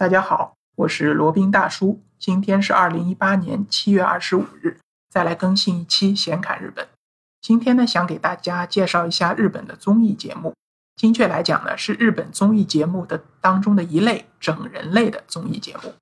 大家好，我是罗宾大叔。今天是二零一八年七月二十五日，再来更新一期闲侃日本。今天呢，想给大家介绍一下日本的综艺节目。精确来讲呢，是日本综艺节目的当中的一类整人类的综艺节目。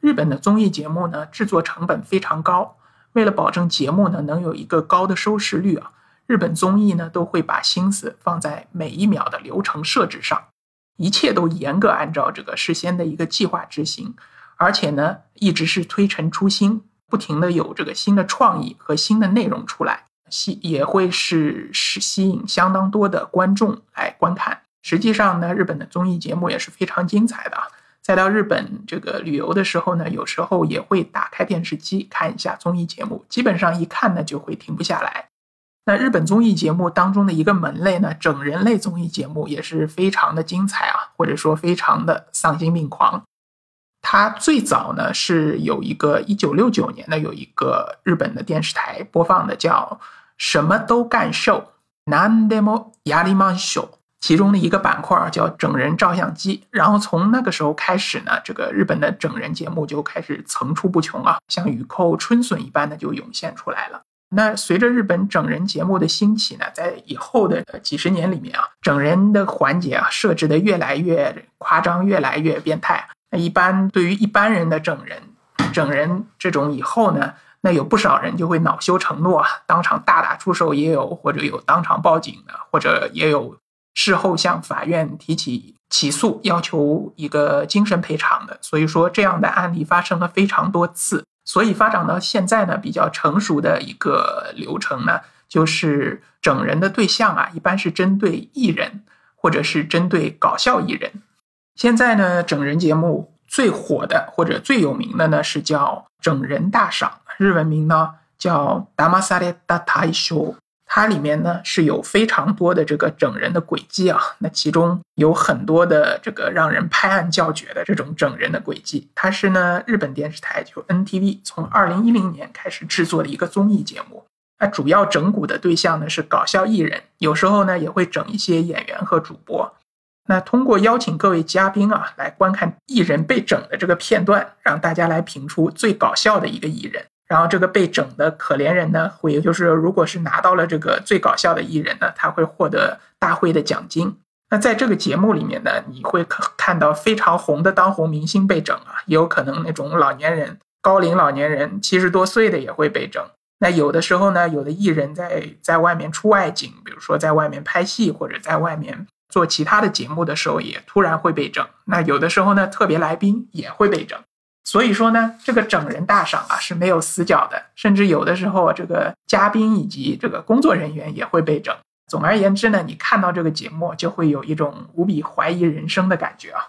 日本的综艺节目呢，制作成本非常高，为了保证节目呢能有一个高的收视率啊，日本综艺呢都会把心思放在每一秒的流程设置上。一切都严格按照这个事先的一个计划执行，而且呢，一直是推陈出新，不停的有这个新的创意和新的内容出来，吸也会是是吸引相当多的观众来观看。实际上呢，日本的综艺节目也是非常精彩的啊。再到日本这个旅游的时候呢，有时候也会打开电视机看一下综艺节目，基本上一看呢就会停不下来。那日本综艺节目当中的一个门类呢，整人类综艺节目也是非常的精彩啊，或者说非常的丧心病狂。它最早呢是有一个一九六九年的有一个日本的电视台播放的叫什么都干秀 （Nandemo y a r i m a s h o 其中的一个板块叫整人照相机。然后从那个时候开始呢，这个日本的整人节目就开始层出不穷啊，像雨后春笋一般的就涌现出来了。那随着日本整人节目的兴起呢，在以后的几十年里面啊，整人的环节啊设置的越来越夸张，越来越变态。那一般对于一般人的整人，整人这种以后呢，那有不少人就会恼羞成怒啊，当场大打出手，也有或者有当场报警的，或者也有事后向法院提起起诉，要求一个精神赔偿的。所以说，这样的案例发生了非常多次。所以发展到现在呢，比较成熟的一个流程呢，就是整人的对象啊，一般是针对艺人或者是针对搞笑艺人。现在呢，整人节目最火的或者最有名的呢，是叫整人大赏，日文名呢叫达玛萨列达泰秀。它里面呢是有非常多的这个整人的轨迹啊，那其中有很多的这个让人拍案叫绝的这种整人的轨迹。它是呢日本电视台就 NTV 从二零一零年开始制作的一个综艺节目。那主要整蛊的对象呢是搞笑艺人，有时候呢也会整一些演员和主播。那通过邀请各位嘉宾啊来观看艺人被整的这个片段，让大家来评出最搞笑的一个艺人。然后这个被整的可怜人呢，会就是如果是拿到了这个最搞笑的艺人呢，他会获得大会的奖金。那在这个节目里面呢，你会看到非常红的当红明星被整啊，也有可能那种老年人、高龄老年人七十多岁的也会被整。那有的时候呢，有的艺人在在外面出外景，比如说在外面拍戏或者在外面做其他的节目的时候，也突然会被整。那有的时候呢，特别来宾也会被整。所以说呢，这个整人大赏啊是没有死角的，甚至有的时候这个嘉宾以及这个工作人员也会被整。总而言之呢，你看到这个节目就会有一种无比怀疑人生的感觉啊。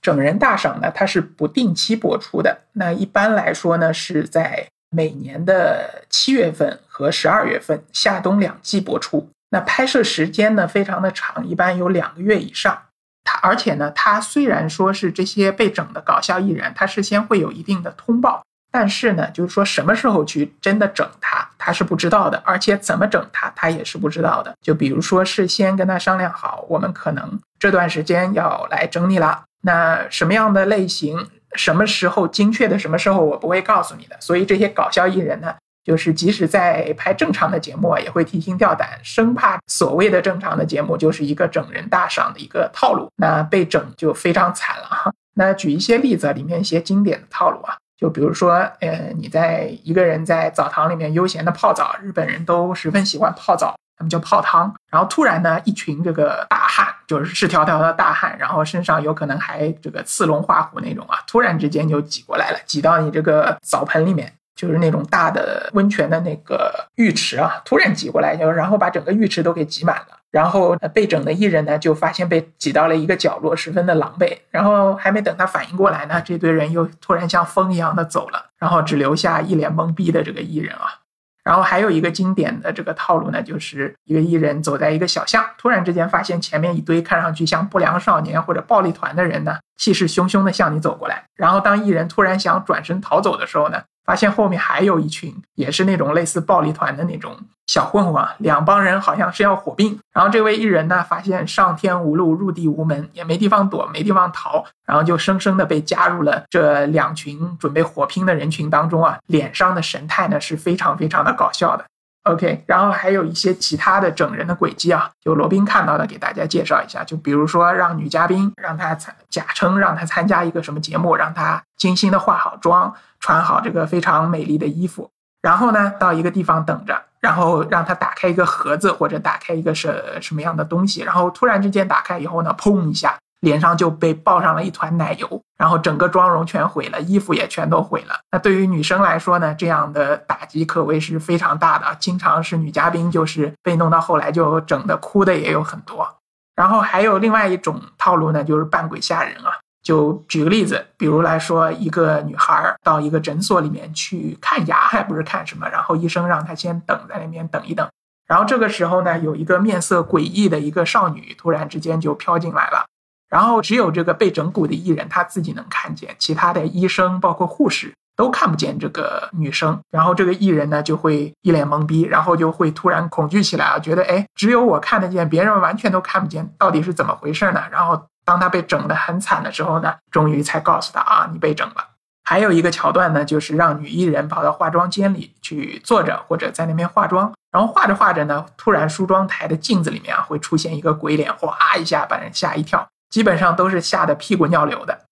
整人大赏呢，它是不定期播出的，那一般来说呢是在每年的七月份和十二月份夏冬两季播出。那拍摄时间呢非常的长，一般有两个月以上。他而且呢，他虽然说是这些被整的搞笑艺人，他事先会有一定的通报，但是呢，就是说什么时候去真的整他，他是不知道的，而且怎么整他，他也是不知道的。就比如说事先跟他商量好，我们可能这段时间要来整你了，那什么样的类型，什么时候精确的什么时候，我不会告诉你的。所以这些搞笑艺人呢。就是即使在拍正常的节目啊，也会提心吊胆，生怕所谓的正常的节目就是一个整人大赏的一个套路，那被整就非常惨了哈。那举一些例子，里面一些经典的套路啊，就比如说，呃，你在一个人在澡堂里面悠闲的泡澡，日本人都十分喜欢泡澡，他们叫泡汤。然后突然呢，一群这个大汉，就是赤条条的大汉，然后身上有可能还这个刺龙画虎那种啊，突然之间就挤过来了，挤到你这个澡盆里面。就是那种大的温泉的那个浴池啊，突然挤过来，就然后把整个浴池都给挤满了。然后被整的艺人呢，就发现被挤到了一个角落，十分的狼狈。然后还没等他反应过来呢，这堆人又突然像风一样的走了，然后只留下一脸懵逼的这个艺人啊。然后还有一个经典的这个套路呢，就是一个艺人走在一个小巷，突然之间发现前面一堆看上去像不良少年或者暴力团的人呢，气势汹汹的向你走过来。然后当艺人突然想转身逃走的时候呢，发现后面还有一群也是那种类似暴力团的那种小混混啊，两帮人好像是要火并。然后这位艺人呢，发现上天无路，入地无门，也没地方躲，没地方逃，然后就生生的被加入了这两群准备火拼的人群当中啊，脸上的神态呢是非常非常的搞笑的。OK，然后还有一些其他的整人的轨迹啊，就罗宾看到的，给大家介绍一下。就比如说，让女嘉宾让她参假称让她参加一个什么节目，让她精心的化好妆，穿好这个非常美丽的衣服，然后呢到一个地方等着，然后让她打开一个盒子或者打开一个什什么样的东西，然后突然之间打开以后呢，砰一下。脸上就被爆上了一团奶油，然后整个妆容全毁了，衣服也全都毁了。那对于女生来说呢，这样的打击可谓是非常大的。经常是女嘉宾就是被弄到后来就整的哭的也有很多。然后还有另外一种套路呢，就是扮鬼吓人啊。就举个例子，比如来说，一个女孩到一个诊所里面去看牙，还不是看什么，然后医生让她先等在那边等一等。然后这个时候呢，有一个面色诡异的一个少女突然之间就飘进来了。然后只有这个被整蛊的艺人他自己能看见，其他的医生包括护士都看不见这个女生。然后这个艺人呢就会一脸懵逼，然后就会突然恐惧起来啊，觉得哎，只有我看得见，别人完全都看不见，到底是怎么回事呢？然后当他被整得很惨的时候呢，终于才告诉他啊，你被整了。还有一个桥段呢，就是让女艺人跑到化妆间里去坐着，或者在那边化妆，然后画着画着呢，突然梳妆台的镜子里面啊会出现一个鬼脸，哗一下把人吓一跳。基本上都是吓得屁滚尿流的，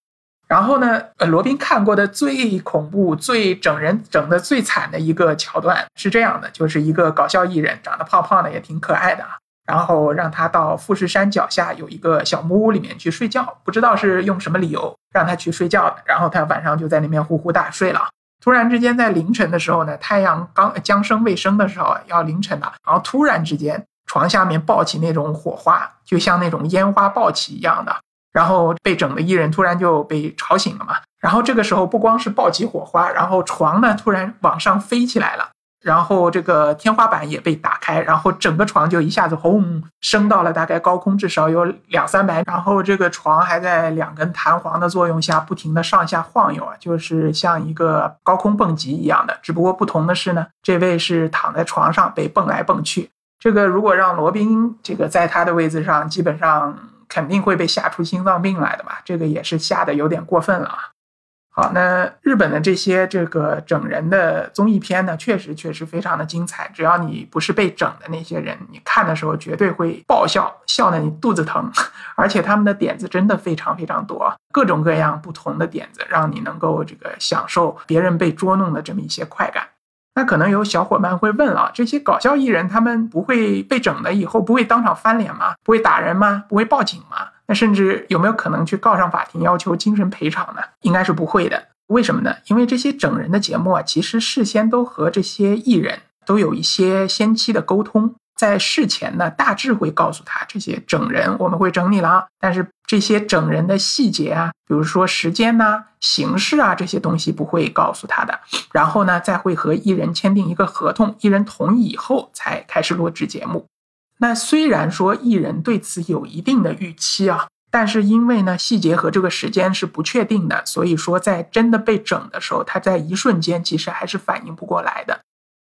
然后呢，呃，罗宾看过的最恐怖、最整人整的最惨的一个桥段是这样的：，就是一个搞笑艺人，长得胖胖的，也挺可爱的啊，然后让他到富士山脚下有一个小木屋里面去睡觉，不知道是用什么理由让他去睡觉的，然后他晚上就在那边呼呼大睡了。突然之间，在凌晨的时候呢，太阳刚将升未升的时候，要凌晨了，然后突然之间。床下面爆起那种火花，就像那种烟花爆起一样的，然后被整的艺人突然就被吵醒了嘛。然后这个时候不光是爆起火花，然后床呢突然往上飞起来了，然后这个天花板也被打开，然后整个床就一下子轰升到了大概高空至少有两三百，然后这个床还在两根弹簧的作用下不停的上下晃悠啊，就是像一个高空蹦极一样的。只不过不同的是呢，这位是躺在床上被蹦来蹦去。这个如果让罗宾这个在他的位置上，基本上肯定会被吓出心脏病来的吧？这个也是吓得有点过分了啊。好，那日本的这些这个整人的综艺片呢，确实确实非常的精彩。只要你不是被整的那些人，你看的时候绝对会爆笑，笑得你肚子疼。而且他们的点子真的非常非常多，各种各样不同的点子，让你能够这个享受别人被捉弄的这么一些快感。那可能有小伙伴会问了：这些搞笑艺人他们不会被整的以后不会当场翻脸吗？不会打人吗？不会报警吗？那甚至有没有可能去告上法庭要求精神赔偿呢？应该是不会的。为什么呢？因为这些整人的节目啊，其实事先都和这些艺人都有一些先期的沟通。在事前呢，大致会告诉他这些整人我们会整你了，但是这些整人的细节啊，比如说时间呐、形式啊这些东西不会告诉他的。然后呢，再会和艺人签订一个合同，艺人同意以后才开始录制节目。那虽然说艺人对此有一定的预期啊，但是因为呢细节和这个时间是不确定的，所以说在真的被整的时候，他在一瞬间其实还是反应不过来的。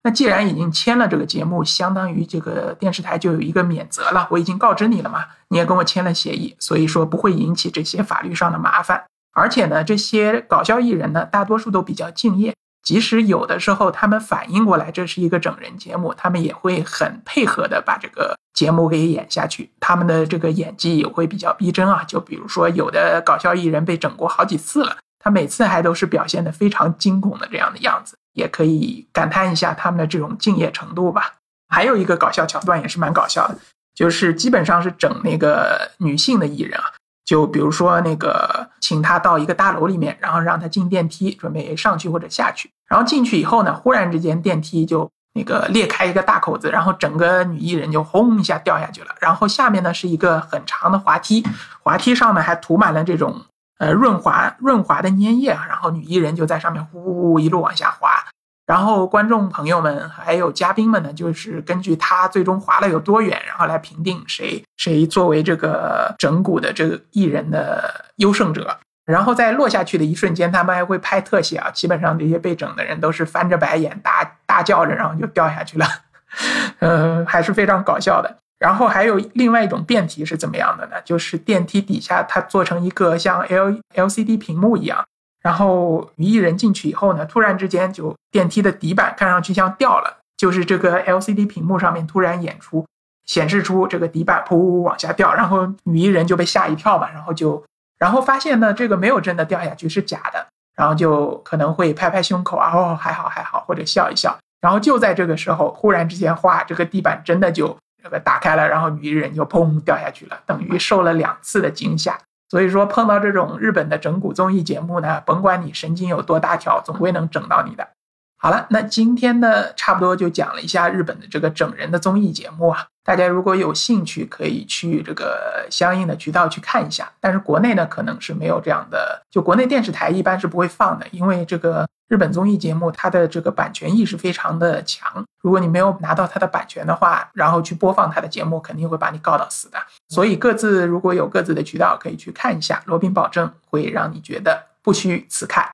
那既然已经签了这个节目，相当于这个电视台就有一个免责了。我已经告知你了嘛，你也跟我签了协议，所以说不会引起这些法律上的麻烦。而且呢，这些搞笑艺人呢，大多数都比较敬业，即使有的时候他们反应过来这是一个整人节目，他们也会很配合的把这个节目给演下去。他们的这个演技也会比较逼真啊。就比如说有的搞笑艺人被整过好几次了，他每次还都是表现的非常惊恐的这样的样子。也可以感叹一下他们的这种敬业程度吧。还有一个搞笑桥段也是蛮搞笑的，就是基本上是整那个女性的艺人啊，就比如说那个请她到一个大楼里面，然后让她进电梯，准备上去或者下去。然后进去以后呢，忽然之间电梯就那个裂开一个大口子，然后整个女艺人就轰一下掉下去了。然后下面呢是一个很长的滑梯，滑梯上呢还涂满了这种。呃，润滑润滑的粘液，然后女艺人就在上面呼呼呼一路往下滑，然后观众朋友们还有嘉宾们呢，就是根据她最终滑了有多远，然后来评定谁谁作为这个整蛊的这个艺人的优胜者。然后在落下去的一瞬间，他们还会拍特写啊，基本上这些被整的人都是翻着白眼、大大叫着，然后就掉下去了，呃，还是非常搞笑的。然后还有另外一种变体是怎么样的呢？就是电梯底下它做成一个像 L L C D 屏幕一样，然后女艺人进去以后呢，突然之间就电梯的底板看上去像掉了，就是这个 L C D 屏幕上面突然演出显示出这个底板噗往下掉，然后女艺人就被吓一跳嘛，然后就。然后发现呢，这个没有真的掉下去，是假的。然后就可能会拍拍胸口啊，哦，还好还好，或者笑一笑。然后就在这个时候，忽然之间，哗，这个地板真的就这个打开了，然后女艺人就砰掉下去了，等于受了两次的惊吓。所以说，碰到这种日本的整蛊综艺节目呢，甭管你神经有多大条，总归能整到你的。好了，那今天呢，差不多就讲了一下日本的这个整人的综艺节目啊。大家如果有兴趣，可以去这个相应的渠道去看一下。但是国内呢，可能是没有这样的，就国内电视台一般是不会放的，因为这个日本综艺节目它的这个版权意识非常的强。如果你没有拿到它的版权的话，然后去播放它的节目，肯定会把你告到死的。所以各自如果有各自的渠道，可以去看一下。罗宾保证会让你觉得不虚此看。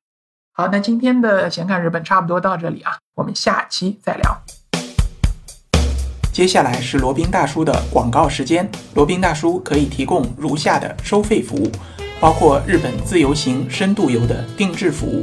好，那今天的闲看日本差不多到这里啊，我们下期再聊。接下来是罗宾大叔的广告时间。罗宾大叔可以提供如下的收费服务，包括日本自由行、深度游的定制服务，